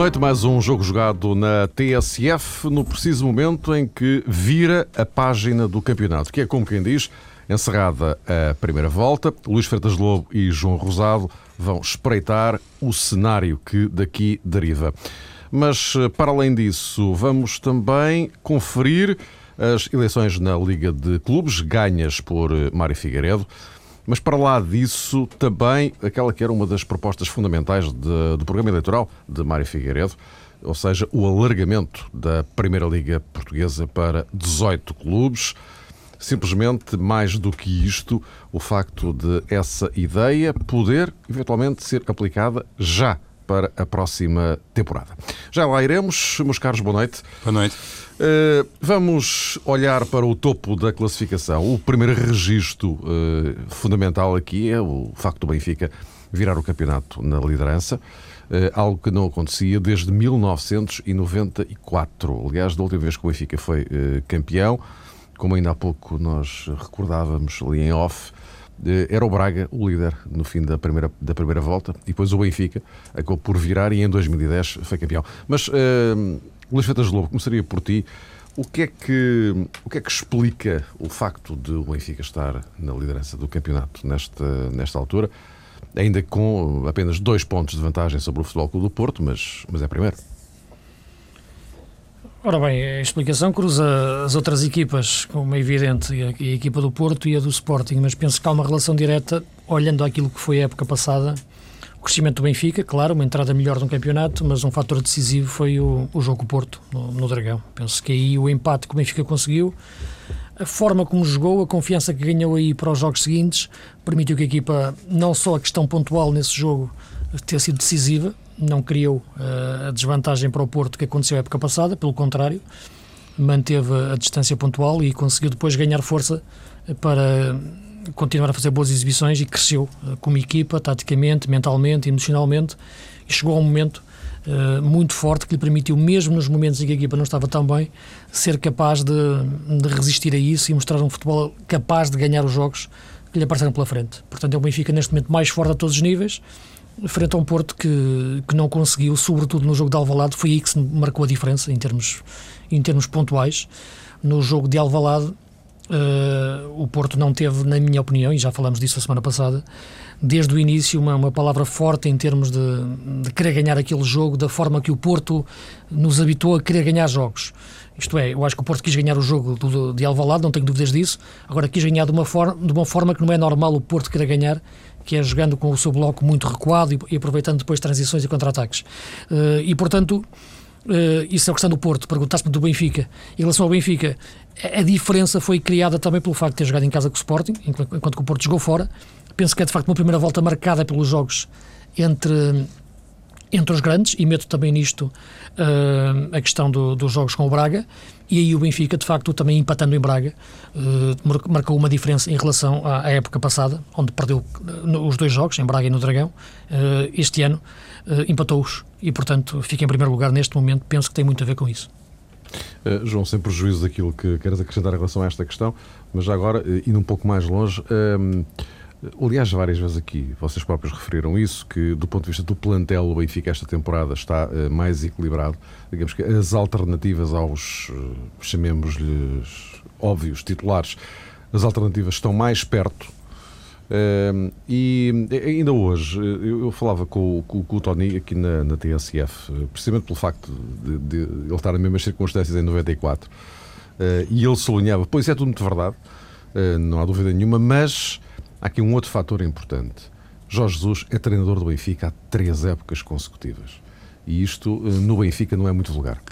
Noite, mais um jogo jogado na TSF, no preciso momento em que vira a página do campeonato, que é como quem diz, encerrada a primeira volta. Luís Freitas Lobo e João Rosado vão espreitar o cenário que daqui deriva. Mas, para além disso, vamos também conferir as eleições na Liga de Clubes, ganhas por Mário Figueiredo. Mas para lá disso, também aquela que era uma das propostas fundamentais de, do programa eleitoral de Mário Figueiredo, ou seja, o alargamento da Primeira Liga Portuguesa para 18 clubes. Simplesmente, mais do que isto, o facto de essa ideia poder eventualmente ser aplicada já para a próxima temporada. Já lá iremos. Meus caros, boa noite. Boa noite. Uh, vamos olhar para o topo da classificação. O primeiro registro uh, fundamental aqui é o facto do Benfica virar o campeonato na liderança, uh, algo que não acontecia desde 1994. Aliás, da última vez que o Benfica foi campeão, como ainda há pouco nós recordávamos ali em off, era o Braga o líder no fim da primeira, da primeira volta e depois o Benfica acabou por virar e em 2010 foi campeão. Mas, uh, Luís Fetas Lobo, começaria por ti. O que, é que, o que é que explica o facto de o Benfica estar na liderança do campeonato nesta, nesta altura, ainda com apenas dois pontos de vantagem sobre o Futebol Clube do Porto, mas, mas é primeiro? Ora bem, a explicação cruza as outras equipas, como é evidente, a, a equipa do Porto e a do Sporting, mas penso que há uma relação direta, olhando aquilo que foi a época passada, o crescimento do Benfica, claro, uma entrada melhor no campeonato, mas um fator decisivo foi o, o jogo Porto, no, no Dragão. Penso que aí o empate que o Benfica conseguiu, a forma como jogou, a confiança que ganhou aí para os jogos seguintes, permitiu que a equipa, não só a questão pontual nesse jogo, ter sido decisiva, não criou uh, a desvantagem para o Porto que aconteceu a época passada, pelo contrário, manteve a distância pontual e conseguiu depois ganhar força para continuar a fazer boas exibições e cresceu uh, como equipa, taticamente, mentalmente, emocionalmente, e chegou a um momento uh, muito forte que lhe permitiu, mesmo nos momentos em que a equipa não estava tão bem, ser capaz de, de resistir a isso e mostrar um futebol capaz de ganhar os jogos que lhe apareceram pela frente. Portanto, é o Benfica neste momento mais forte a todos os níveis, frente a um Porto que, que não conseguiu, sobretudo no jogo de Alvalade, foi aí que se marcou a diferença em termos, em termos pontuais. No jogo de Alvalade, uh, o Porto não teve, na minha opinião, e já falamos disso a semana passada, desde o início uma, uma palavra forte em termos de, de querer ganhar aquele jogo, da forma que o Porto nos habituou a querer ganhar jogos. Isto é, eu acho que o Porto quis ganhar o jogo do, de Alvalade, não tenho dúvidas disso. Agora quis ganhar de uma, for, de uma forma que não é normal o Porto querer ganhar, que é jogando com o seu bloco muito recuado e, e aproveitando depois transições e contra-ataques. Uh, e, portanto, uh, isso é a questão do Porto. Perguntaste-me do Benfica. Em relação ao Benfica, a, a, diferença foi criada também pelo facto de ter jogado em casa com o Sporting, enquanto, enquanto que o Porto jogou fora. Penso que é, de facto, uma primeira volta marcada pelos jogos entre entre os grandes, e meto também nisto uh, a questão do, dos jogos com o Braga, e aí o Benfica, de facto, também empatando em Braga, uh, marcou uma diferença em relação à, à, época passada, onde perdeu uh, os dois jogos, em Braga e no Dragão. Uh, este ano empatou-os e, portanto, fica em primeiro lugar neste momento. Penso que tem muito a ver com isso. João, sem prejuízo daquilo que queres acrescentar em relação a esta questão, mas já agora, indo um pouco mais longe. Aliás, várias vezes aqui vocês próprios referiram isso, que do ponto de vista do plantel, o Benfica esta temporada está uh, mais equilibrado. Digamos que as alternativas aos, uh, chamemos-lhes óbvios, titulares, as alternativas estão mais perto. Uh, e ainda hoje, eu, eu falava com, com, com, o Tony aqui na, na TSF, precisamente pelo facto de, de, ele estar nas mesmas circunstâncias em 94, e ele sublinhava: pois é tudo muito verdade, não há dúvida nenhuma, mas Há aqui um outro fator importante. Jorge Jesus é treinador do Benfica há três épocas consecutivas. E isto eh, no Benfica não é muito vulgar.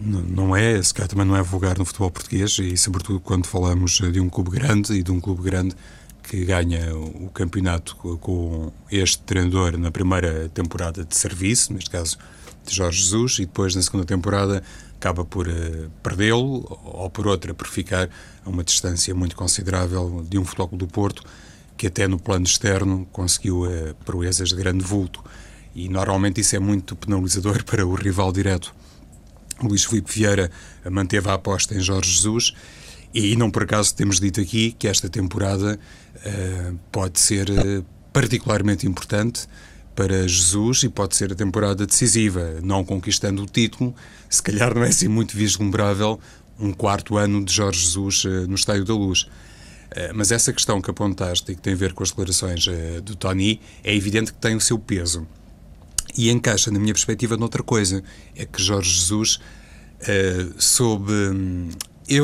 Não é, se calhar também não é vulgar no futebol português e, sobretudo, quando falamos de um clube grande e de um clube grande que ganha o campeonato com este treinador na primeira temporada de serviço, neste caso de Jorge Jesus, e depois na segunda temporada acaba por uh, perdê-lo ou por outra por ficar a uma distância muito considerável de um futebol do Porto que até no plano externo conseguiu uh, proezas de grande vulto. E normalmente isso é muito penalizador para o rival direto. Luís Filipe Vieira manteve a aposta em Jorge Jesus e não por acaso temos dito aqui que esta temporada uh, pode ser particularmente importante para Jesus e pode ser a temporada decisiva, não conquistando o título, se calhar não é assim muito vislumbrável um quarto ano de Jorge Jesus uh, no Estádio da Luz. Uh, mas essa questão que apontaste e que tem a ver com as declarações uh, do Tony é evidente que tem o seu peso. E encaixa, na minha perspectiva, noutra coisa. É que Jorge Jesus soube um,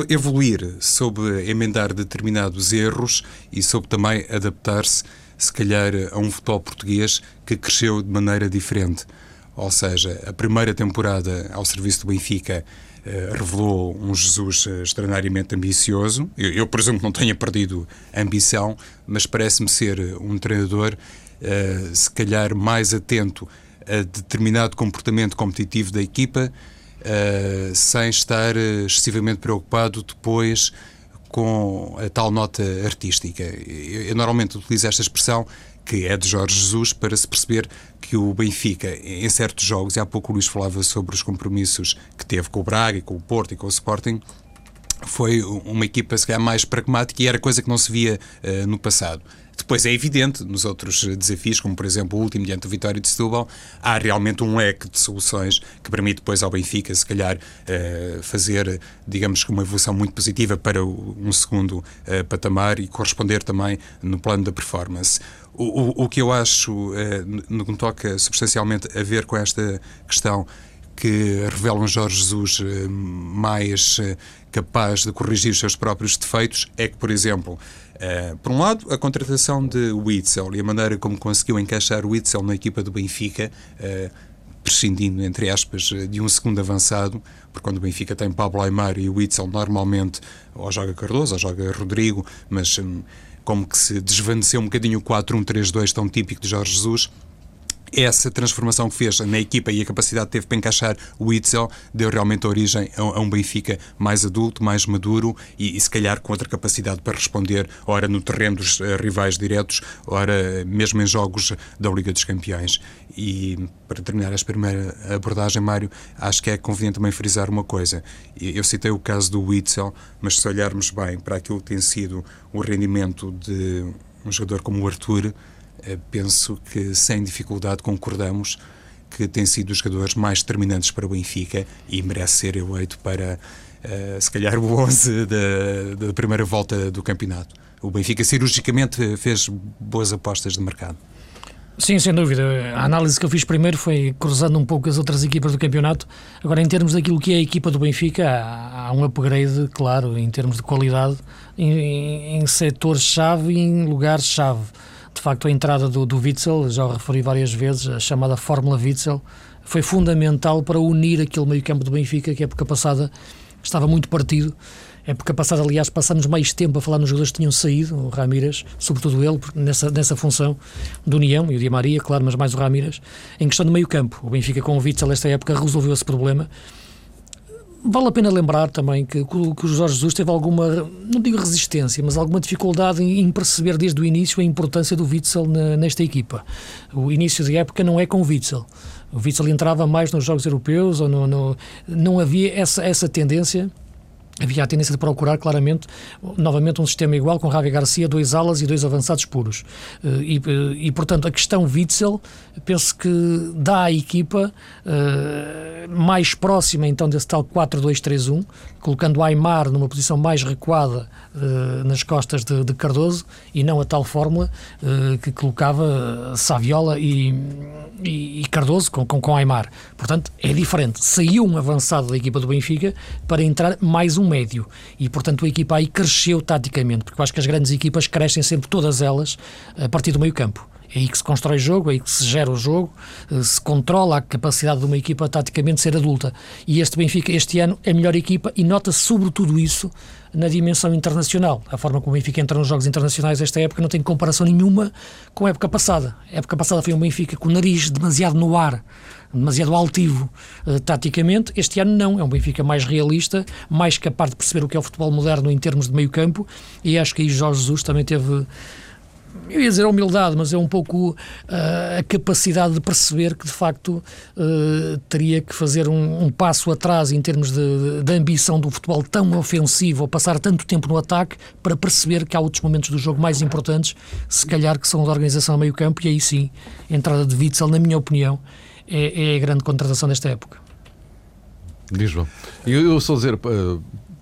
evoluir, soube emendar determinados erros e soube também adaptar-se se calhar, a um futebol português que cresceu de maneira diferente. Ou seja, a primeira temporada ao serviço do Benfica uh, revelou um Jesus uh, extraordinariamente ambicioso. Eu, eu, por exemplo, não tenha perdido ambição, mas parece-me ser um treinador, se calhar, mais atento a determinado comportamento competitivo da equipa, sem estar excessivamente preocupado depois com a tal nota artística. Eu, eu, normalmente utilizo esta expressão que é de Jorge Jesus para se perceber que o Benfica, em certos jogos, e há pouco o Luís falava sobre os compromissos que teve com o Braga, com o Porto e com o Sporting, foi uma equipa se calhar mais pragmática e era coisa que não se via uh, no passado. Depois é evidente, nos outros desafios, como por exemplo o último diante do Vitória de Setúbal, há realmente um leque de soluções que permite depois ao Benfica, se calhar, uh, fazer, digamos que uma evolução muito positiva para um segundo uh, patamar e corresponder também no plano da performance. O, o, o que eu acho, uh, no que me toca substancialmente a ver com esta questão, que revelam Jorge Jesus mais capaz de corrigir os seus próprios defeitos, é que, por exemplo, Uh, por um lado, a contratação de Witzel e a maneira como conseguiu encaixar Witzel na equipa do Benfica, uh, prescindindo, entre aspas, de um segundo avançado, porque quando o Benfica tem Pablo Aymar e Witzel, normalmente ou joga Cardoso ou joga Rodrigo, mas um, como que se desvaneceu um bocadinho o 4-1-3-2 tão típico de Jorge Jesus, essa transformação que fez na equipa e a capacidade que teve para encaixar o Itzel deu realmente origem a, um Benfica mais adulto, mais maduro e, e, se calhar com outra capacidade para responder, ora no terreno dos uh, rivais diretos, ora mesmo em jogos da Liga dos Campeões. E para terminar esta primeira abordagem, Mário, acho que é conveniente também frisar uma coisa. Eu citei o caso do Witzel, mas se olharmos bem para aquilo que tem sido o rendimento de um jogador como o Arthur, penso que sem dificuldade concordamos que tem sido os jogadores mais determinantes para o Benfica e merece ser eleito para, uh, se calhar, o 11 da, da primeira volta do campeonato. O Benfica cirurgicamente fez boas apostas de mercado. Sim, sem dúvida. A análise que eu fiz primeiro foi cruzando um pouco as outras equipas do campeonato. Agora, em termos daquilo que é a equipa do Benfica, há, há um upgrade, claro, em termos de qualidade, em, em setores-chave e em lugares-chave de facto, a entrada do, do Witzel, já o referi várias vezes, a chamada Fórmula Witzel, foi fundamental para unir aquele meio-campo do Benfica, que a época passada estava muito partido. A época passada, aliás, passamos mais tempo a falar nos jogadores que tinham saído, o Ramírez, sobretudo ele, nessa, nessa função do União, e o Di Maria, claro, mas mais o Ramírez, em questão do meio-campo. O Benfica com o Witzel, esta época, resolveu esse problema Vale a pena lembrar também que, que o Jorge Jesus teve alguma, não digo resistência, mas alguma dificuldade em, perceber desde o início a importância do Witzel na, nesta equipa. O início da época não é com o Witzel. O Witzel entrava mais nos jogos europeus, ou no, no, não havia essa, essa tendência havia a tendência de procurar claramente novamente um sistema igual com Javi Garcia, dois alas e dois avançados puros. Eh, e, eh, e portanto, a questão Witzel, penso que dá à equipa uh, mais próxima então desse tal 4-2-3-1, colocando Aymar numa posição mais recuada nas costas de, de, Cardoso e não a tal fórmula que colocava Saviola e, e, e Cardoso com, com, com Aymar. Portanto, é diferente. Saiu um avançado da equipa do Benfica para entrar mais um médio. E, portanto, a equipa aí cresceu taticamente, porque eu acho que as grandes equipas crescem sempre todas elas a partir do meio campo. É aí que se constrói jogo, é aí que se gera o jogo, eh, se controla a capacidade de uma equipa taticamente ser adulta. E este Benfica, este ano, é a melhor equipa e nota-se sobretudo isso na dimensão internacional. A forma como o Benfica entra nos jogos internacionais esta época não tem comparação nenhuma com a época passada. A época passada foi um Benfica com o nariz demasiado no ar, demasiado altivo uh, taticamente. Este ano não, é um Benfica mais realista, mais capaz de perceber o que é o futebol moderno em termos de meio campo e acho que aí Jorge Jesus também teve eu ia dizer a humildade, mas é um pouco uh, a capacidade de perceber que de facto uh, teria que fazer um, um, passo atrás em termos de, de, ambição do futebol tão ofensivo, ou passar tanto tempo no ataque, para perceber que há outros momentos do jogo mais importantes, se calhar que são da organização a meio campo, e aí sim, a entrada de Witzel, na minha opinião, é, é a grande contratação desta época. Diz João. Eu, eu só dizer,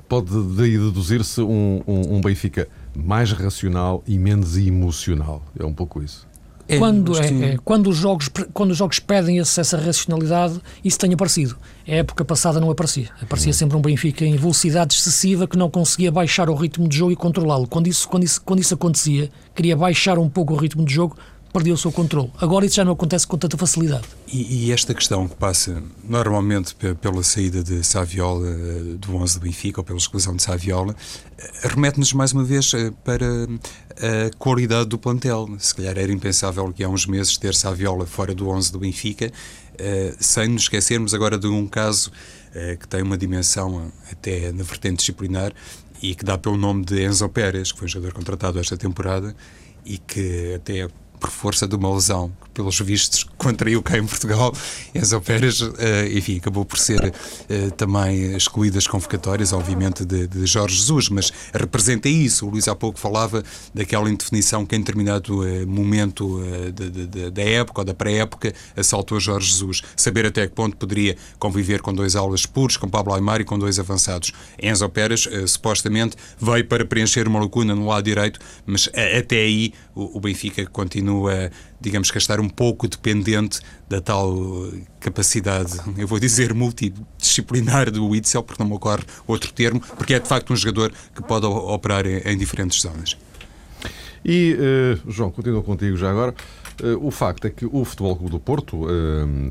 pode daí deduzir-se um, um, um Benfica mais racional e menos emocional. É um pouco isso. É, quando, é, é, quando, os jogos, quando os jogos pedem essa racionalidade, isso tem aparecido. A época passada não aparecia. Aparecia hum. sempre um Benfica em velocidade excessiva que não conseguia baixar o ritmo de jogo e controlá-lo. Quando isso, quando, isso, quando isso acontecia, queria baixar um pouco o ritmo de jogo, perdeu o seu controle. Agora isso já não acontece com tanta facilidade. E, e esta questão que passa normalmente pela saída de Saviola eh, do 11 do Benfica ou pela exclusão de Saviola eh, remete-nos mais uma vez eh, para a qualidade do plantel. Se calhar era impensável que há uns meses ter Saviola fora do 11 do Benfica, sem nos esquecermos agora de um caso que tem uma dimensão até na vertente disciplinar e que dá pelo nome de Enzo Pérez, que foi um jogador contratado esta temporada e que até por força de uma lesão, que pelos vistos contraiu cá em Portugal, Enzo Pérez, uh, enfim, acabou por ser uh, também excluído das convocatórias, obviamente, de, de, Jorge Jesus, mas representa isso. O Luís há pouco falava daquela indefinição que em determinado uh, momento de, de, da época ou da pré-época assaltou Jorge Jesus. Saber até que ponto poderia conviver com dois aulas puros, com Pablo Aymar e com dois avançados. Enzo Pérez, supostamente, veio para preencher uma lacuna no lado direito, mas até aí o, o Benfica continua continua, digamos que a estar um pouco dependente da tal capacidade, eu vou dizer, multidisciplinar do Witzel, porque não me ocorre outro termo, porque é de facto um jogador que pode operar em, em diferentes zonas. E, uh, João, continuo contigo já agora. Uh, o facto é que o Futebol Clube do Porto, uh,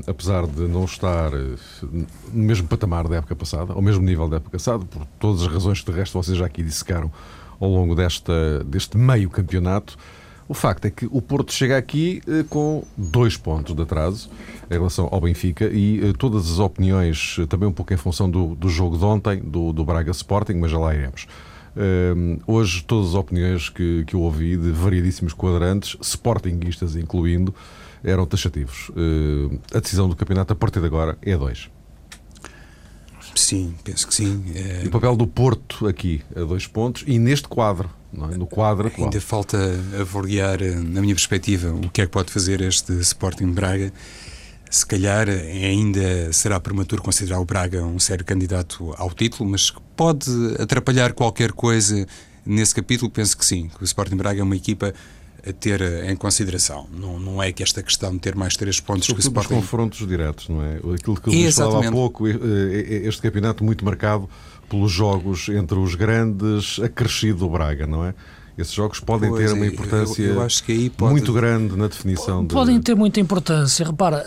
apesar de não estar no mesmo patamar da época passada, ao mesmo nível da época passada, por todas as razões que de resto vocês já aqui dissecaram ao longo desta, deste meio campeonato, o facto é que o Porto chega aqui eh, com dois pontos de atraso em relação ao Benfica e eh, todas as opiniões, eh, também um pouco em função do, do jogo de ontem, do, do Braga Sporting, mas já lá iremos. Uh, hoje, todas as opiniões que, que eu ouvi de variedíssimos quadrantes, sportinguistas incluindo, eram taxativos. Uh, a decisão do campeonato a partir de agora é dois. Sim, penso que sim. É... E o papel do Porto aqui, a dois pontos, e neste quadro, é? no quadro atual. Ainda falta avaliar, eh, na minha perspectiva, o que é que pode fazer este Sporting Braga. Se calhar ainda será prematuro considerar o Braga um sério candidato ao título, mas pode atrapalhar qualquer coisa nesse capítulo. Penso que sim, que o Sporting Braga é uma equipa a ter em consideração. Não, não é que esta questão de ter mais três pontos Sobretudo que o Sporting... os confrontos diretos, não é? Aquilo que eu falava há pouco, este campeonato muito marcado pelos jogos entre os grandes, acrescido do Braga, não é? Esses jogos podem pois ter uma importância eu, eu pode... muito grande na definição. Podem de... ter muita importância. Repara,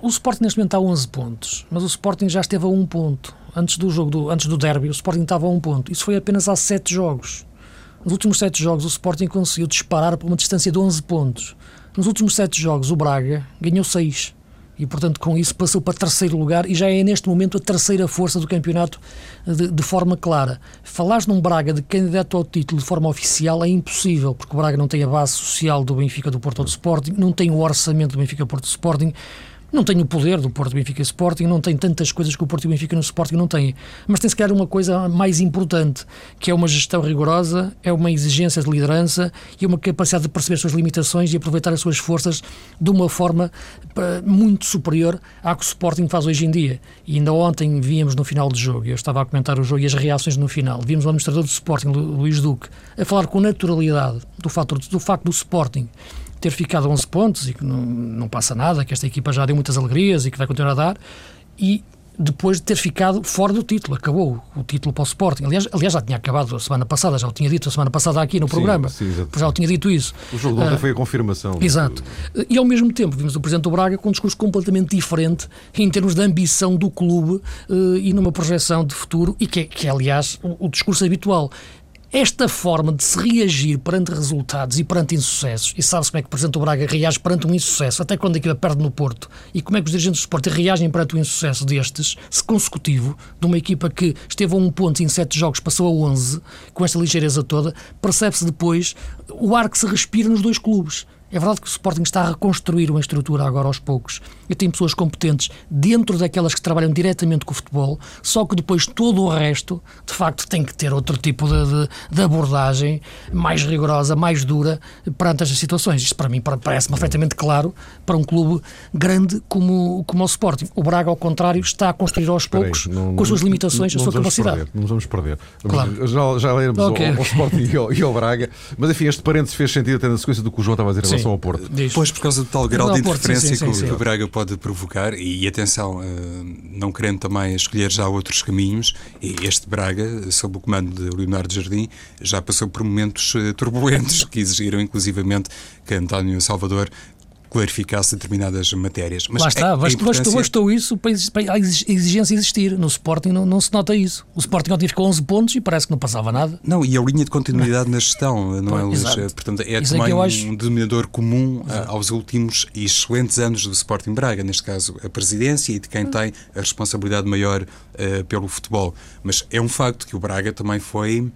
o Sporting neste momento está a 11 pontos, mas o Sporting já esteve a 1 ponto. Antes do jogo, do, antes do derby, o Sporting estava a 1 ponto. Isso foi apenas há 7 jogos. Nos últimos 7 jogos, o Sporting conseguiu disparar para uma distância de 11 pontos. Nos últimos 7 jogos, o Braga ganhou 6 e, portanto, com isso passou para terceiro lugar e já é neste momento a terceira força do campeonato de, de forma clara. Falar num Braga de candidato ao título de forma oficial é impossível, porque o Braga não tem a base social do Benfica do Porto do Sporting, não tem o orçamento do Benfica Porto do Sporting, não tem o poder do Porto Benfica Sporting, não tem tantas coisas que o Porto Benfica no Sporting não tem. Mas tem se calhar uma coisa mais importante, que é uma gestão rigorosa, é uma exigência de liderança e uma capacidade de perceber as suas limitações e aproveitar as suas forças de uma forma eh, muito superior à que o Sporting faz hoje em dia. E ainda ontem víamos no final do jogo, eu estava a comentar o jogo e as reações no final, vimos o administrador do Sporting, Luís Duque, a falar com naturalidade do, fator, do facto do Sporting ter ficado a 11 pontos e que não, não passa nada, que esta equipa já deu muitas alegrias e que vai continuar a dar, e depois de ter ficado fora do título, acabou o título para o Sporting. Aliás, aliás já tinha acabado a semana passada, já o tinha dito a semana passada aqui no programa, sim, sim, já o tinha dito isso. O jogo de ontem uh, foi a confirmação. Exato. E ao mesmo tempo vimos o Presidente do Braga com um discurso completamente diferente em termos de ambição do clube uh, e numa projeção de futuro, e que é, que é aliás, o, o discurso habitual esta forma de se reagir perante resultados e perante insucessos, e sabe-se como é que o Presidente do Braga reage perante um insucesso, até quando aquilo perde no Porto, e como é que os dirigentes do Sporting reagem perante um insucesso destes, se consecutivo, de uma equipa que esteve a um ponto em sete jogos, passou a 11, com esta ligeireza toda, percebe-se depois o ar que se respira nos dois clubes. É verdade que o Sporting está a reconstruir uma estrutura agora aos poucos e tem pessoas competentes dentro daquelas que trabalham diretamente com o futebol, só que depois todo o resto, de facto, tem que ter outro tipo de, de, de abordagem mais rigorosa, mais dura perante estas situações. Isto para mim parece-me perfeitamente claro para um clube grande como, como o Sporting. O Braga, ao contrário, está a construir aos poucos, não, com as suas limitações, não, não, a sua capacidade. Perder, não vamos perder. Claro. Já, já leremos okay. ao, ao Sporting e ao, e ao, Braga, mas enfim, este parênteses fez sentido até na sequência do que o João estava a dizer relação ao Porto. Diz. Pois, por causa do tal grau de interferência sim, sim, sim, que, o Braga pode provocar, e, atenção, uh, não querendo também escolher já outros caminhos, este Braga, sob o comando de Leonardo Jardim, já passou por momentos uh, turbulentos que exigiram inclusivamente que António Salvador clarificasse determinadas matérias. Mas Lá está, bastou, importância... bastou isso para a exigência existir. No Sporting não, não, se nota isso. O Sporting ontem ficou 11 pontos e parece que não passava nada. Não, e a linha de continuidade na gestão, não é, Luís? Portanto, é isso também é acho... um denominador comum Exato. aos últimos e excelentes anos do Sporting Braga, neste caso a presidência e de quem tem a responsabilidade maior uh, pelo futebol. Mas é um facto que o Braga também foi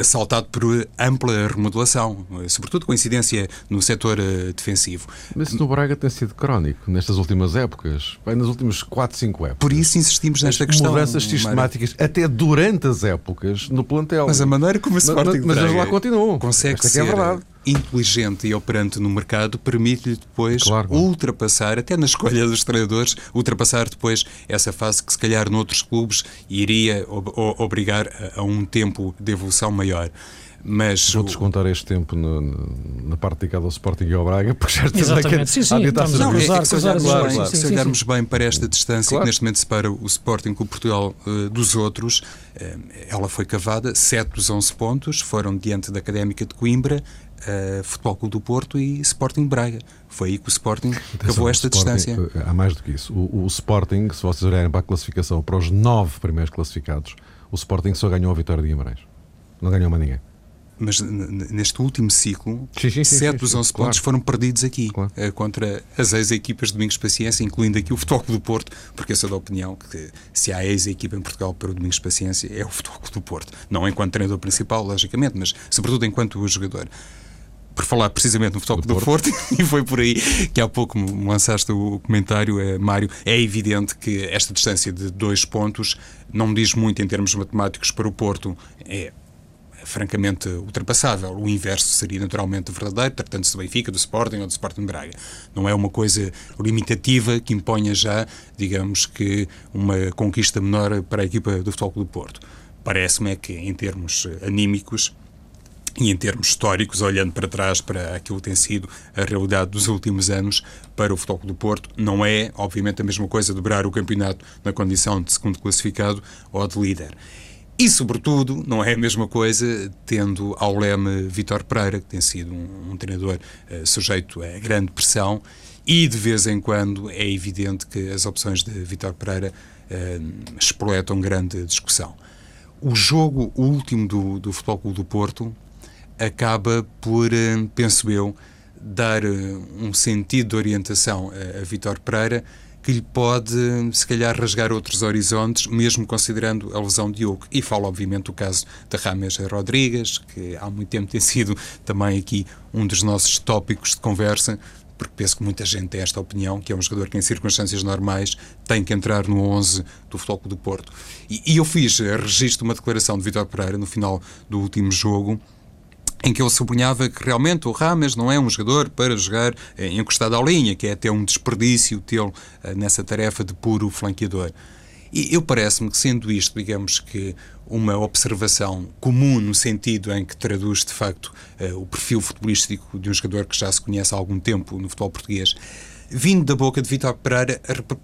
assaltado por ampla remodelação, sobretudo com incidência no setor eh, defensivo. Mas isso no Braga tem sido crónico nestas últimas épocas, bem, nas últimas 4, 5 épocas. Por isso insistimos nesta As questão. Mudanças sistemáticas, Mário. até durante as épocas, no plantel. Mas a maneira como o Sporting mas, mas, mas lá continuam. Consegue Esta é ser é verdade inteligente e operante no mercado permite-lhe depois claro. ultrapassar, até na escolha dos treinadores, ultrapassar depois essa fase que se calhar noutros clubes iria obrigar a um tempo de evolução maior. Mas Vou descontar este tempo no, na parte dedicada ao Sporting e ao Braga, porque já Exatamente. Que, sim, sim, estamos a cruzar, é, se olharmos, claro, bem, claro. Se olharmos sim, sim. bem para esta distância claro. que neste momento separa o Sporting com o Portugal uh, dos outros, uh, ela foi cavada, 7 dos 11 pontos foram diante da Académica de Coimbra, uh, Futebol Clube do Porto e Sporting Braga. Foi aí que o Sporting acabou esta Sporting, distância. Eh, há mais do que isso. O, o, Sporting, se vocês olharem para a classificação, para os nove primeiros classificados, o Sporting só ganhou a vitória de Guimarães. Não ganhou mais ninguém mas neste último ciclo, sim, sim, sim, 7 dos 11 pontos claro. foram perdidos aqui, claro. uh, contra as ex-equipas de Domingos Paciência, incluindo aqui o Futebol do Porto, porque eu sou da opinião que se há ex-equipa em Portugal para o Domingos Paciência é o Futebol do Porto. Não enquanto treinador principal, logicamente, mas sobretudo enquanto jogador por falar precisamente no Futebol do, do Porto, e foi por aí que há pouco me lançaste o comentário, é, Mário. É evidente que esta distância de dois pontos não diz muito em termos matemáticos para o Porto. É francamente ultrapassável. O inverso seria naturalmente verdadeiro, tratando-se do Benfica, do Sporting ou do Sporting Braga. Não é uma coisa limitativa que imponha já, digamos que, uma conquista menor para a equipa do Futebol do Porto. Parece-me é que, em termos anímicos, e em termos históricos, olhando para trás para aquilo que tem sido a realidade dos últimos anos para o Futebol do Porto, não é, obviamente, a mesma coisa dobrar o campeonato na condição de segundo classificado ou de líder. E, sobretudo, não é a mesma coisa tendo ao leme Vitor Pereira, que tem sido um, um treinador uh, sujeito a grande pressão, e de vez em quando é evidente que as opções de Vitor Pereira uh, grande discussão. O jogo último do, do Futebol Clube do Porto acaba por, eh, penso eu, dar eh, um sentido de orientação a, a Vitor Pereira que lhe pode, se calhar, rasgar outros horizontes, mesmo considerando a lesão de Diogo. E falo, obviamente, do caso de Rames Rodrigues, que há muito tempo tem sido também aqui um dos nossos tópicos de conversa, porque penso que muita gente tem esta opinião, que é um jogador que, em circunstâncias normais, tem que entrar no 11 do Futebol do Porto. E, e eu fiz, registro uma declaração de Vitor Pereira no final do último jogo, em que ele sublinhava que realmente o Rames não é um jogador para jogar eh, encostado à linha, que é até um desperdício tê-lo eh, nessa tarefa de puro flanqueador. E eu parece-me que, sendo isto, digamos que uma observação comum no sentido em que traduz, de facto, eh, o perfil futebolístico de um jogador que já se conhece há algum tempo no futebol português, vindo da boca de Vitor Pereira,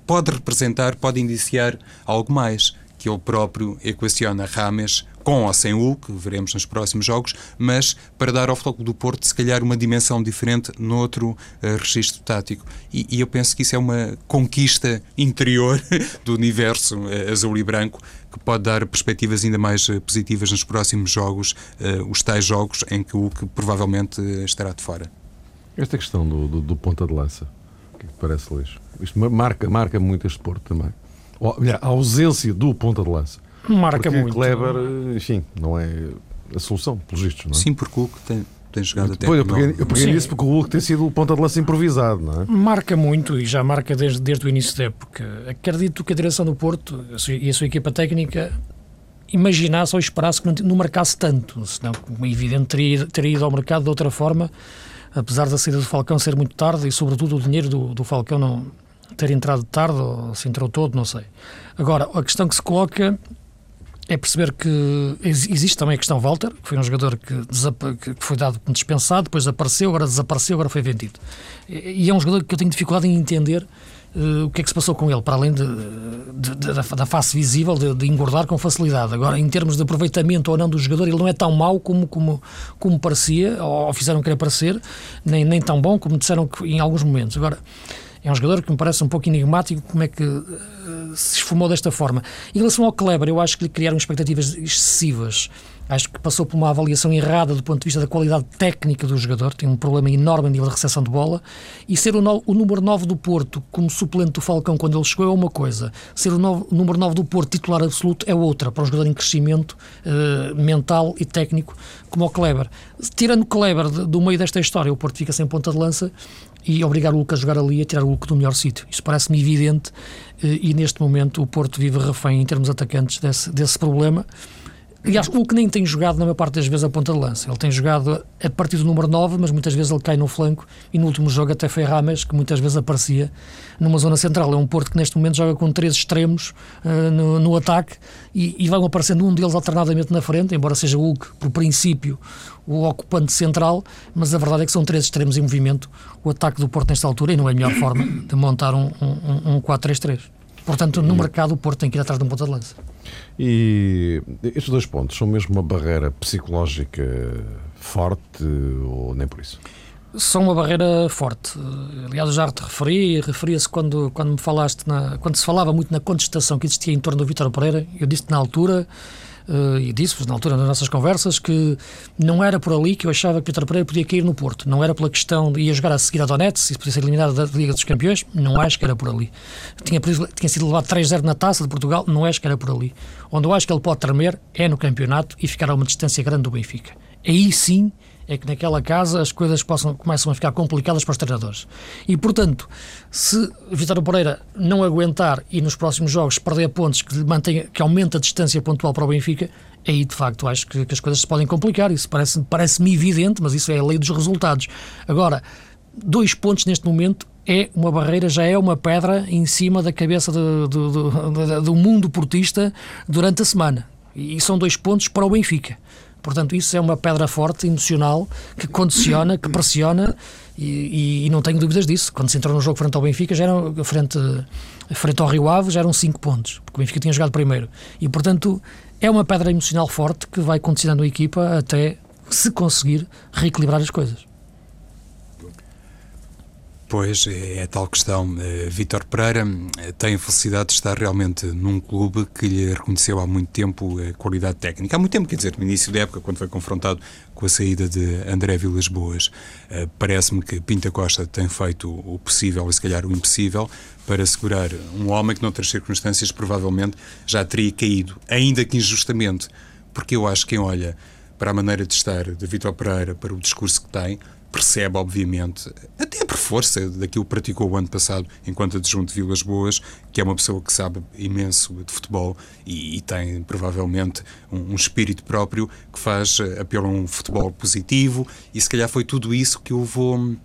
pode representar, pode indiciar algo mais que ele próprio equaciona Rames com ou sem Hulk, veremos nos próximos jogos, mas para dar ao Futebol do Porto, se calhar, uma dimensão diferente noutro uh, registro tático. E, e, eu penso que isso é uma conquista interior do universo uh, azul e branco que pode dar perspectivas ainda mais uh, positivas nos próximos jogos, os tais jogos em que o Hulk provavelmente estará de fora. Esta questão do, do, do ponta de lança, o que é parece, Luís? Isto marca, marca muito este Porto também. A ausência do ponta de lança Marca porque muito. Kleber, enfim, não é a solução, pelos vistos, não é? Sim, porque o Hulk tem, tem jogado até. Depois, eu peguei, eu peguei nisso porque o Hulk tem sido o ponta de lança improvisado, não é? Marca muito e já marca desde, desde o início da época. Acredito que a direção do Porto e a sua equipa técnica imaginasse ou esperasse que não, marcasse tanto, senão, como é evidente, teria, teria ido ao mercado de outra forma, apesar da saída do Falcão ser muito tarde e, sobretudo, o dinheiro do, do Falcão não ter entrado tarde ou se entrou todo, não sei. Agora, a questão que se coloca é perceber que existe também a questão Walter, que foi um jogador que, que foi dado como dispensado, depois apareceu, agora desapareceu, agora foi vendido. E é um jogador que eu tenho dificuldade em entender uh, o que é que se passou com ele, para além de, de, de, da, face visível de, engordar com facilidade. Agora, em termos de aproveitamento ou não do jogador, ele não é tão mau como, como, como parecia, ou fizeram querer parecer, nem, nem tão bom como disseram que, em alguns momentos. Agora, é um jogador que me parece um pouco enigmático como é que uh, se esfumou desta forma. Em relação ao Kleber, eu acho que lhe criaram expectativas excessivas. Acho que passou por uma avaliação errada do ponto de vista da qualidade técnica do jogador, tem um problema enorme a nível de recepção de bola, e ser o, no, o número 9 do Porto como suplente do Falcão quando ele chegou é uma coisa, ser o, o número 9 do Porto titular absoluto é outra, para um jogador em crescimento uh, mental e técnico como o Kleber. Tirando o Kleber do meio desta história, o Porto fica sem ponta de lança e obrigar o Lucas a jogar ali a tirar o Lucas do melhor sítio. Isso parece-me evidente eh, e neste momento o Porto vive refém em termos atacantes desse, desse problema. Aliás, o que nem tem jogado na maior parte das vezes a ponta de lança. Ele tem jogado a partir do número 9, mas muitas vezes ele cai no flanco e no último jogo até foi que muitas vezes aparecia numa zona central. É um Porto que neste momento joga com três extremos uh, no, no, ataque e, e vão aparecendo um deles alternadamente na frente, embora seja o Hulk, por princípio, o ocupante central, mas a verdade é que são três extremos em movimento. O ataque do Porto nesta altura e não é a melhor forma de montar um, um, um 4-3-3. Portanto, no mercado, o Porto tem que ir atrás de um ponta de lança. E estes dois pontos são mesmo uma barreira psicológica forte ou nem por isso? São uma barreira forte. Aliás, já te referi, referia-se quando, quando me falaste, na, quando se falava muito na contestação que existia em torno do Vítor Pereira, eu disse na altura e disse-vos na altura nas nossas conversas que não era por ali que eu achava que Vitor Pereira podia cair no Porto. Não era pela questão de ir jogar a seguir a Donetsk e podia ser eliminado da Liga dos Campeões. Não acho que era por ali. Tinha, tinha sido levado 3-0 na taça de Portugal. Não acho que era por ali. Onde eu acho que ele pode tremer é no campeonato e ficar a uma distância grande do Benfica. Aí sim é que naquela casa as coisas possam, começam a ficar complicadas para os treinadores. E, portanto, se Vitório Pereira não aguentar e nos próximos jogos perder pontos que, mantenha, que aumenta a distância pontual para o Benfica, aí de facto acho que, que as coisas se podem complicar. Isso parece-me parece evidente, mas isso é a lei dos resultados. Agora, dois pontos neste momento é uma barreira, já é uma pedra em cima da cabeça do, do, do, do mundo portista durante a semana. E são dois pontos para o Benfica. Portanto, isso é uma pedra forte, emocional, que condiciona, que pressiona e, e, e, não tenho dúvidas disso. Quando se entrou no jogo frente ao Benfica, já era, frente, frente ao Rio Ave, já eram 5 pontos, porque o Benfica tinha jogado primeiro. E, portanto, é uma pedra emocional forte que vai condicionando a equipa até se conseguir reequilibrar as coisas. Pois, é, é tal questão. Uh, Vítor Pereira eh, tem a felicidade de estar realmente num clube que lhe reconheceu há muito tempo a qualidade técnica. Há muito tempo, quer dizer, no início da época, quando foi confrontado com a saída de André Vilas Boas, uh, parece-me que Pinta Costa tem feito o possível e se calhar o impossível para segurar um homem que, noutras circunstâncias, provavelmente já teria caído, ainda que injustamente, porque eu acho que quem olha para a maneira de estar de Vítor Pereira, para o discurso que tem, percebe, obviamente, até por força daquilo que praticou o ano passado enquanto adjunto de Vilas Boas, que é uma pessoa que sabe imenso de futebol e, e tem provavelmente um, um, espírito próprio que faz eh, apelo a um futebol positivo e se calhar foi tudo isso que eu vou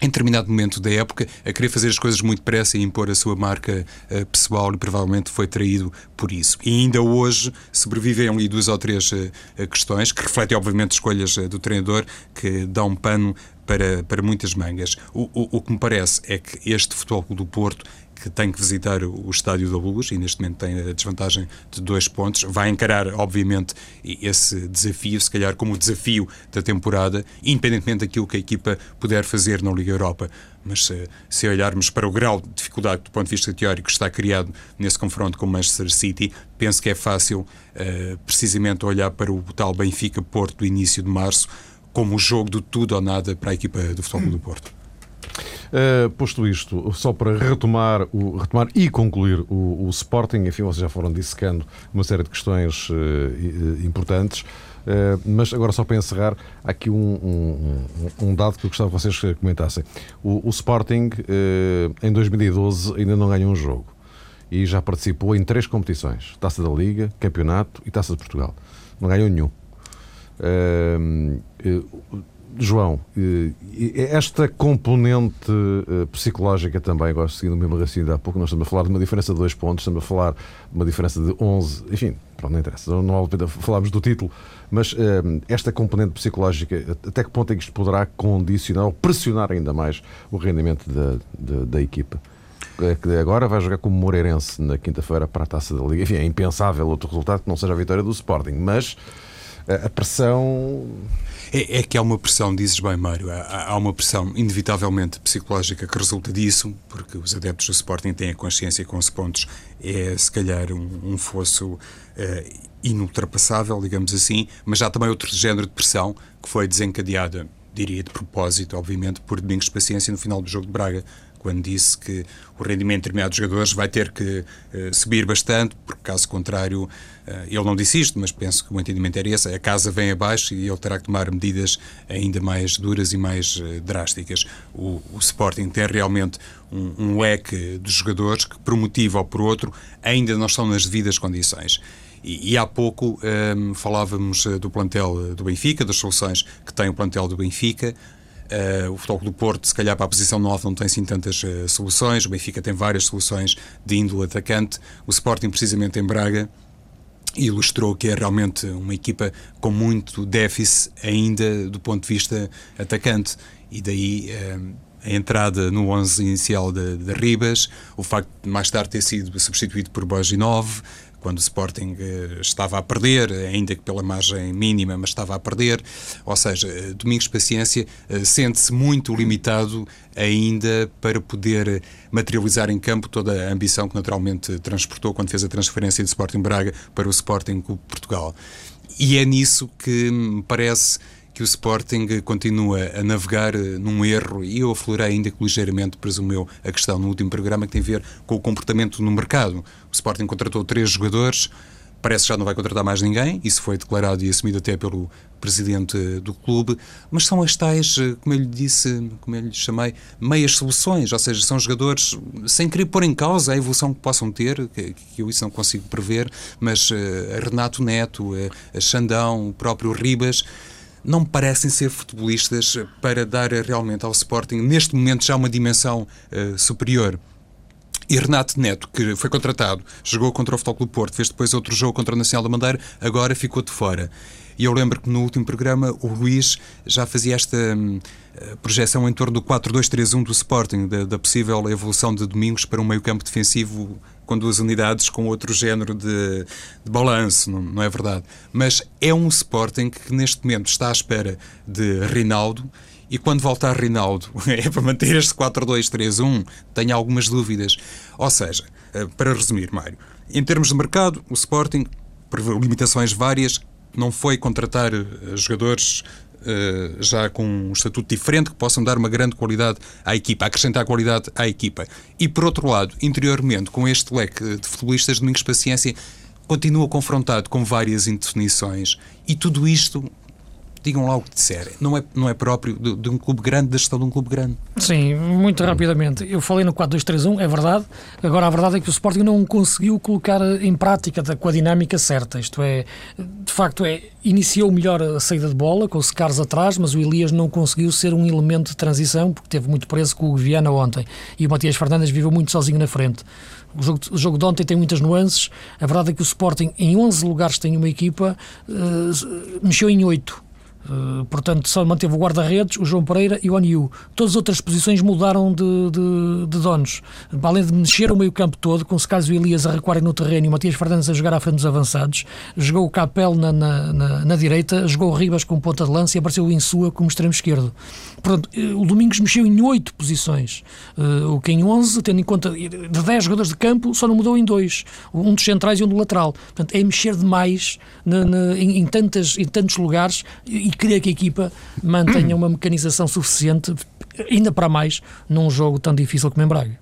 em determinado momento da época, a querer fazer as coisas muito depressa e impor a sua marca uh, pessoal e provavelmente foi traído por isso. E ainda hoje sobrevivem ali duas ou três uh, questões que refletem, obviamente, escolhas uh, do treinador que dão um pano para, para muitas mangas. O, o, o que me parece é que este Futebol do Porto que tem que visitar o Estádio da Luz e neste momento tem a desvantagem de dois pontos. Vai encarar, obviamente, esse desafio, se calhar como o desafio da temporada, independentemente daquilo que a equipa puder fazer na Liga Europa. Mas se, se olharmos para o grau de dificuldade do ponto de vista teórico que está criado nesse confronto com o Manchester City, penso que é fácil uh, precisamente olhar para o tal Benfica-Porto do início de março como o jogo do tudo ou nada para a equipa do Futebol do Porto. Uh, posto isto, só para retomar, o, retomar e concluir o, o, Sporting, enfim, vocês já foram dissecando uma série de questões uh, importantes, uh, mas agora só para encerrar, há aqui um, um, um, dado que eu gostava que vocês comentassem. O, o Sporting, em 2012, ainda não ganhou um jogo e já participou em três competições: Taça da Liga, Campeonato e Taça de Portugal. Não ganhou nenhum. João, eh, esta componente eh, psicológica também, agora seguindo o mesmo raciocínio há pouco, nós estamos a falar de uma diferença de dois pontos, estamos a falar de uma diferença de 11, enfim, pronto, não interessa, não vale a pena falarmos do título, mas eh, esta componente psicológica, até que ponto é que isto poderá condicionar ou pressionar ainda mais o rendimento da, da, da equipa? É que agora vai jogar como Moreirense na quinta-feira para a Taça da Liga. Enfim, é impensável outro resultado que não seja a vitória do Sporting, mas a pressão. É, é, que há uma pressão, dizes bem, Mário, há, há, uma pressão inevitavelmente psicológica que resulta disso, porque os adeptos do Sporting têm a consciência que 11 pontos é, se calhar, um, um fosso uh, inultrapassável, digamos assim, mas há também outro género de pressão que foi desencadeada, diria de propósito, obviamente, por Domingos de Paciência no final do jogo de Braga, quando disse que o rendimento de determinados jogadores vai ter que uh, subir bastante, porque caso contrário, uh, ele não disse isto, mas penso que o entendimento era esse, a casa vem abaixo e ele terá que tomar medidas ainda mais duras e mais uh, drásticas. O, o, Sporting tem realmente um, um leque de jogadores que, por um motivo ou por outro, ainda não estão nas devidas condições. E, e há pouco um, falávamos do plantel do Benfica, das soluções que tem o plantel do Benfica. Uh, o Futebol do Porto, se calhar para a posição 9, não tem assim tantas uh, soluções. O Benfica tem várias soluções de índole atacante. O Sporting, precisamente em Braga, ilustrou que é realmente uma equipa com muito déficit ainda do ponto de vista atacante. E daí. Uh, a entrada no 11 inicial de, de Ribas, o facto de mais tarde ter sido substituído por Boginov, quando o Sporting eh, estava a perder, ainda que pela margem mínima, mas estava a perder. Ou seja, eh, Domingos Paciência eh, sente-se muito limitado ainda para poder materializar em campo toda a ambição que naturalmente transportou quando fez a transferência do Sporting Braga para o Sporting Portugal. E é nisso que me parece que o Sporting continua a navegar eh, num erro, e eu aflorei ainda que ligeiramente, presumo eu, a questão no último programa, que tem a ver com o comportamento no mercado. O Sporting contratou três jogadores, parece que já não vai contratar mais ninguém, isso foi declarado e assumido até pelo presidente do clube, mas são as tais, eh, como eu lhe disse, como eu lhe chamei, meias soluções, ou seja, são jogadores sem querer pôr em causa a evolução que possam ter, que, que eu isso não consigo prever, mas uh, Renato Neto, uh, Xandão, o próprio Ribas, não parecem ser futebolistas para dar realmente ao Sporting, neste momento, já uma dimensão uh, superior. E Renato Neto, que foi contratado, jogou contra o Futebol do Porto, fez depois outro jogo contra o Nacional da Madeira, agora ficou de fora. E eu lembro que no último programa o Luís já fazia esta hum, projeção em torno do 4-2-3-1 do Sporting, da, da, possível evolução de Domingos para um meio-campo defensivo com duas unidades com outro género de, de balanço, não, não, é verdade? Mas é um Sporting que neste momento está à espera de Rinaldo e quando voltar Rinaldo é para manter este 4-2-3-1, tenho algumas dúvidas. Ou seja, eh, para resumir, Mário, em termos de mercado, o Sporting, por limitações várias, não foi contratar eh, jogadores já com um estatuto diferente que possam dar uma grande qualidade à equipa, acrescentar qualidade à equipa. E por outro lado, interiormente, com este leque de futebolistas, Domingos Paciência continua confrontado com várias indefinições e tudo isto digam lá o que disserem. Não é, não é próprio de, de, um clube grande, da gestão de um clube grande. Sim, muito rapidamente. Eu falei no 4-2-3-1, é verdade. Agora, a verdade é que o Sporting não conseguiu colocar em prática com a dinâmica certa. Isto é, de facto, é, iniciou melhor a saída de bola, com o Secares atrás, mas o Elias não conseguiu ser um elemento de transição, porque teve muito preso com o Viana ontem. E o Matias Fernandes viveu muito sozinho na frente. O jogo, o jogo de ontem tem muitas nuances. A verdade é que o Sporting, em 11 lugares tem uma equipa, uh, mexeu em 8 Uh, portanto, só manteve o guarda-redes, o João Pereira e o Aniu. Todas as outras posições mudaram de, de, de donos. Além de mexer o meio-campo todo, com Secário e Elias a recuarem no terreno e o Matias Fernandes a jogar à frente dos avançados, jogou o Capel na, na, na, na direita, jogou o Ribas como ponta de lança e apareceu o Insua como extremo esquerdo. Portanto, o Domingos mexeu em oito posições, uh, o que em 11, tendo em conta de 10 jogadores de campo, só não mudou em dois, um dos centrais e um do lateral. Portanto, é mexer demais na, na, em, em, tantas, em tantos lugares e querer que a equipa mantenha uma mecanização suficiente, ainda para mais, num jogo tão difícil como em Braga.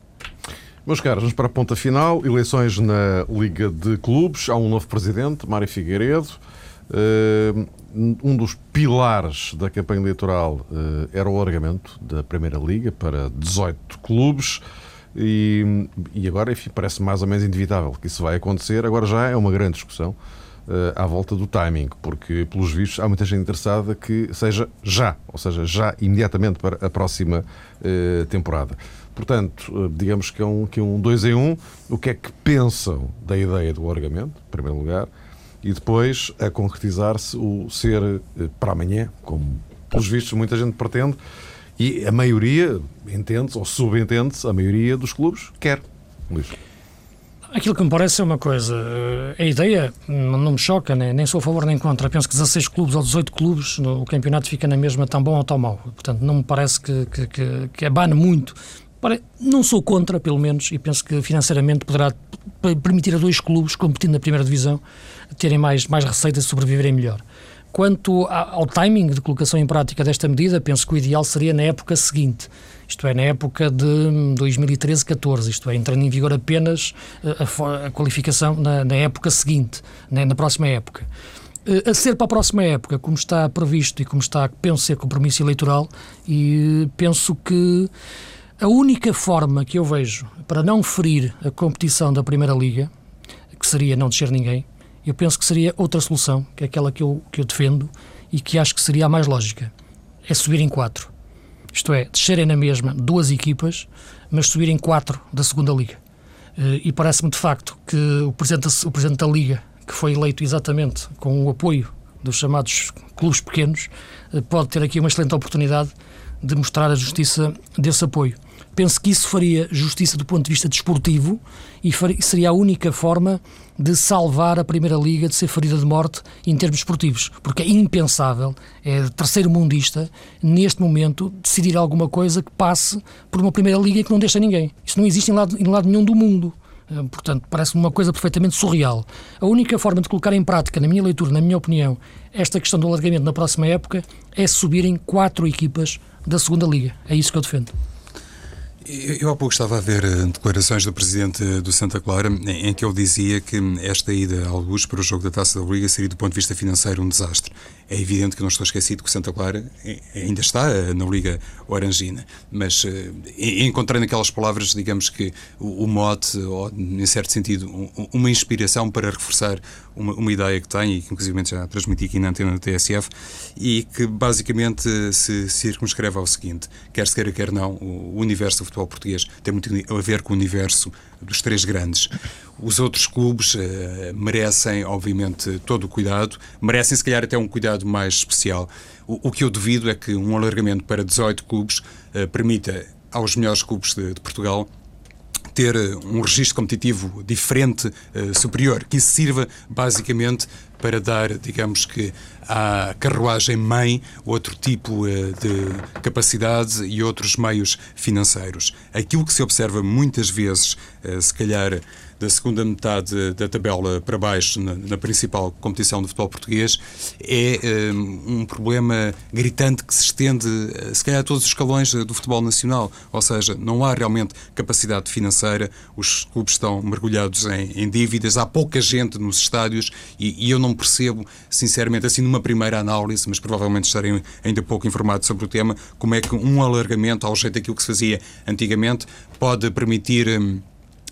Meus caros, vamos para a ponta final. Eleições na Liga de Clubes. Há um novo presidente, Mário Figueiredo. Uh, um dos pilares da campanha eleitoral uh, era o alargamento da Primeira Liga para 18 clubes. E, agora, enfim, parece mais ou menos inevitável que isso vai acontecer. Agora já é uma grande discussão à volta do timing, porque, pelos vistos, há muita gente interessada que seja já, ou seja, já imediatamente para a próxima uh, temporada. Portanto, uh, digamos que é um, que é um dois em um. O que é que pensam da ideia do alargamento, em primeiro lugar, e depois a concretizar-se o ser para amanhã, como, pelos vistos, muita gente pretende, e a maioria, entende-se ou subentende-se, a maioria dos clubes quer. Luís. Aquilo que me parece é uma coisa. Eh, a ideia não me choca, nem, nem sou a favor nem contra. Penso que 16 clubes ou 18 clubes, o campeonato fica na mesma tão bom ou tão mau. Portanto, não me parece que, que, que, que abane muito. Não sou contra, pelo menos, e penso que financeiramente poderá permitir a dois clubes competindo na primeira divisão terem mais, mais receitas e sobreviverem melhor. Quanto ao timing de colocação em prática desta medida, penso que o ideal seria na época seguinte, isto é, na época de 2013-14, isto é, entrando em vigor apenas eh, a, qualificação na, na, época seguinte, na, na próxima época. Eh, a ser para a próxima época, como está previsto e como está, penso ser compromisso eleitoral, e penso que a única forma que eu vejo para não ferir a competição da Primeira Liga, que seria não descer ninguém, eu penso que seria outra solução, que é aquela que eu, que eu defendo e que acho que seria a mais lógica. É subir em quatro. Isto é, descerem na mesma duas equipas, mas subirem quatro da segunda Liga. Eh, e parece-me de facto que o presidente, o presidente da Liga, que foi eleito exatamente com o apoio dos chamados clubes pequenos, eh, pode ter aqui uma excelente oportunidade de mostrar a justiça desse apoio. Penso que isso faria justiça do ponto de vista desportivo e faria, seria a única forma de salvar a Primeira Liga de ser ferida de morte em termos esportivos, porque é impensável, é terceiro mundista, neste momento, decidir alguma coisa que passe por uma Primeira Liga que não deixa ninguém. Isso não existe em lado, em lado nenhum do mundo. Eh, portanto, parece-me uma coisa perfeitamente surreal. A única forma de colocar em prática, na minha leitura, na minha opinião, esta questão do alargamento na próxima época é subirem quatro equipas da segunda Liga. É isso que eu defendo. Eu há pouco estava a ver eh, declarações do presidente do Santa Clara em que ele dizia que esta ida ao Luz para o jogo da Taça da Liga seria, do ponto de vista financeiro, um desastre. É evidente que não estou esquecido que Santa Clara ainda está eh, na Liga Orangina, mas eh, encontrei naquelas palavras, digamos que o, mote, ou, em certo sentido, uma inspiração para reforçar uma, uma ideia que tem e que, inclusive, já transmiti aqui na antena da TSF e que basicamente se circunscreve ao seguinte: quer se queira, quer não, o universo do futebol português tem muito a ver com o universo dos três grandes. Os outros clubes uh, merecem, obviamente, todo o cuidado, merecem, se calhar, até um cuidado mais especial. O, o que eu duvido é que um alargamento para 18 clubes uh, permita aos melhores clubes de, de Portugal ter eh, um registro competitivo diferente, uh, superior, que isso sirva basicamente para dar, digamos que, à carruagem-mãe outro tipo uh, de capacidade e outros meios financeiros. Aquilo que se observa muitas vezes, uh, se calhar da segunda metade da tabela para baixo na, principal competição do futebol português é um, um, problema gritante que se estende, se calhar, a todos os escalões do futebol nacional. Ou seja, não há realmente capacidade financeira, os clubes estão mergulhados em, em dívidas, há pouca gente nos estádios e, e, eu não percebo, sinceramente, assim numa primeira análise, mas provavelmente estarei ainda pouco informado sobre o tema, como é que um alargamento, ao jeito daquilo que se fazia antigamente, pode permitir. Hum,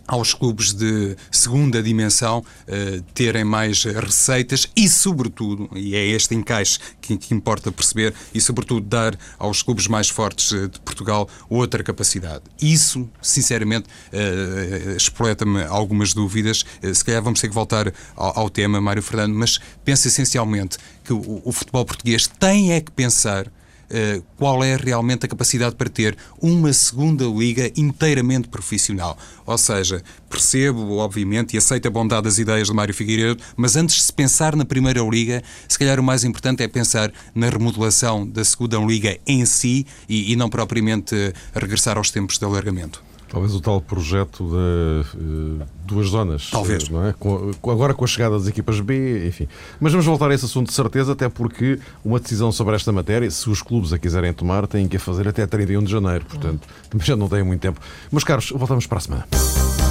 aos clubes de segunda dimensão uh, terem mais receitas e, sobretudo, e é este encaixe que, que, importa perceber, e sobretudo dar aos clubes mais fortes uh, de Portugal outra capacidade. Isso, sinceramente, uh, espoleta-me algumas dúvidas. Uh, se calhar vamos ter que voltar ao, ao tema, Mário Fernando, mas penso essencialmente que o, o futebol português tem é que pensar eh, qual é realmente a capacidade para ter uma segunda liga inteiramente profissional. Ou seja, percebo, obviamente, e aceito a bondade das ideias de Mário Figueiredo, mas antes de se pensar na primeira liga, se calhar o mais importante é pensar na remodelação da segunda liga em si e, e não propriamente regressar aos tempos de alargamento. Talvez o tal projeto de uh, duas zonas. Talvez. Não é? Com, agora com a chegada das equipas B, enfim. Mas vamos voltar a esse assunto de certeza, até porque uma decisão sobre esta matéria, se os clubes a quiserem tomar, têm que a fazer até 31 de janeiro. Portanto, também já não têm muito tempo. Meus caros, voltamos para a semana.